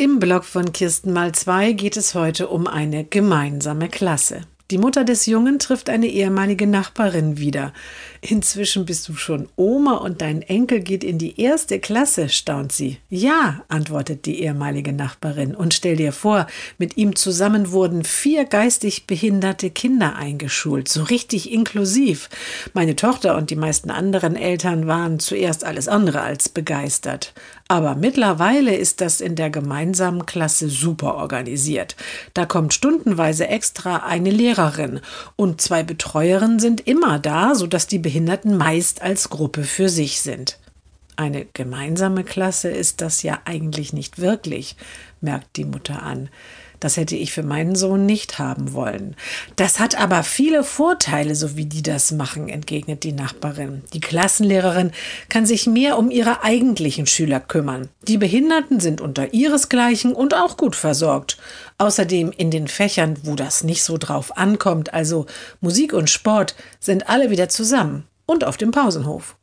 Im Blog von Kirsten mal zwei geht es heute um eine gemeinsame Klasse. Die Mutter des Jungen trifft eine ehemalige Nachbarin wieder. Inzwischen bist du schon Oma und dein Enkel geht in die erste Klasse, staunt sie. Ja, antwortet die ehemalige Nachbarin. Und stell dir vor, mit ihm zusammen wurden vier geistig behinderte Kinder eingeschult, so richtig inklusiv. Meine Tochter und die meisten anderen Eltern waren zuerst alles andere als begeistert. Aber mittlerweile ist das in der gemeinsamen Klasse super organisiert. Da kommt stundenweise extra eine Lehrerin und zwei Betreuerinnen sind immer da, sodass die Behinderten meist als Gruppe für sich sind. Eine gemeinsame Klasse ist das ja eigentlich nicht wirklich, merkt die Mutter an. Das hätte ich für meinen Sohn nicht haben wollen. Das hat aber viele Vorteile, so wie die das machen, entgegnet die Nachbarin. Die Klassenlehrerin kann sich mehr um ihre eigentlichen Schüler kümmern. Die Behinderten sind unter ihresgleichen und auch gut versorgt. Außerdem in den Fächern, wo das nicht so drauf ankommt, also Musik und Sport, sind alle wieder zusammen und auf dem Pausenhof.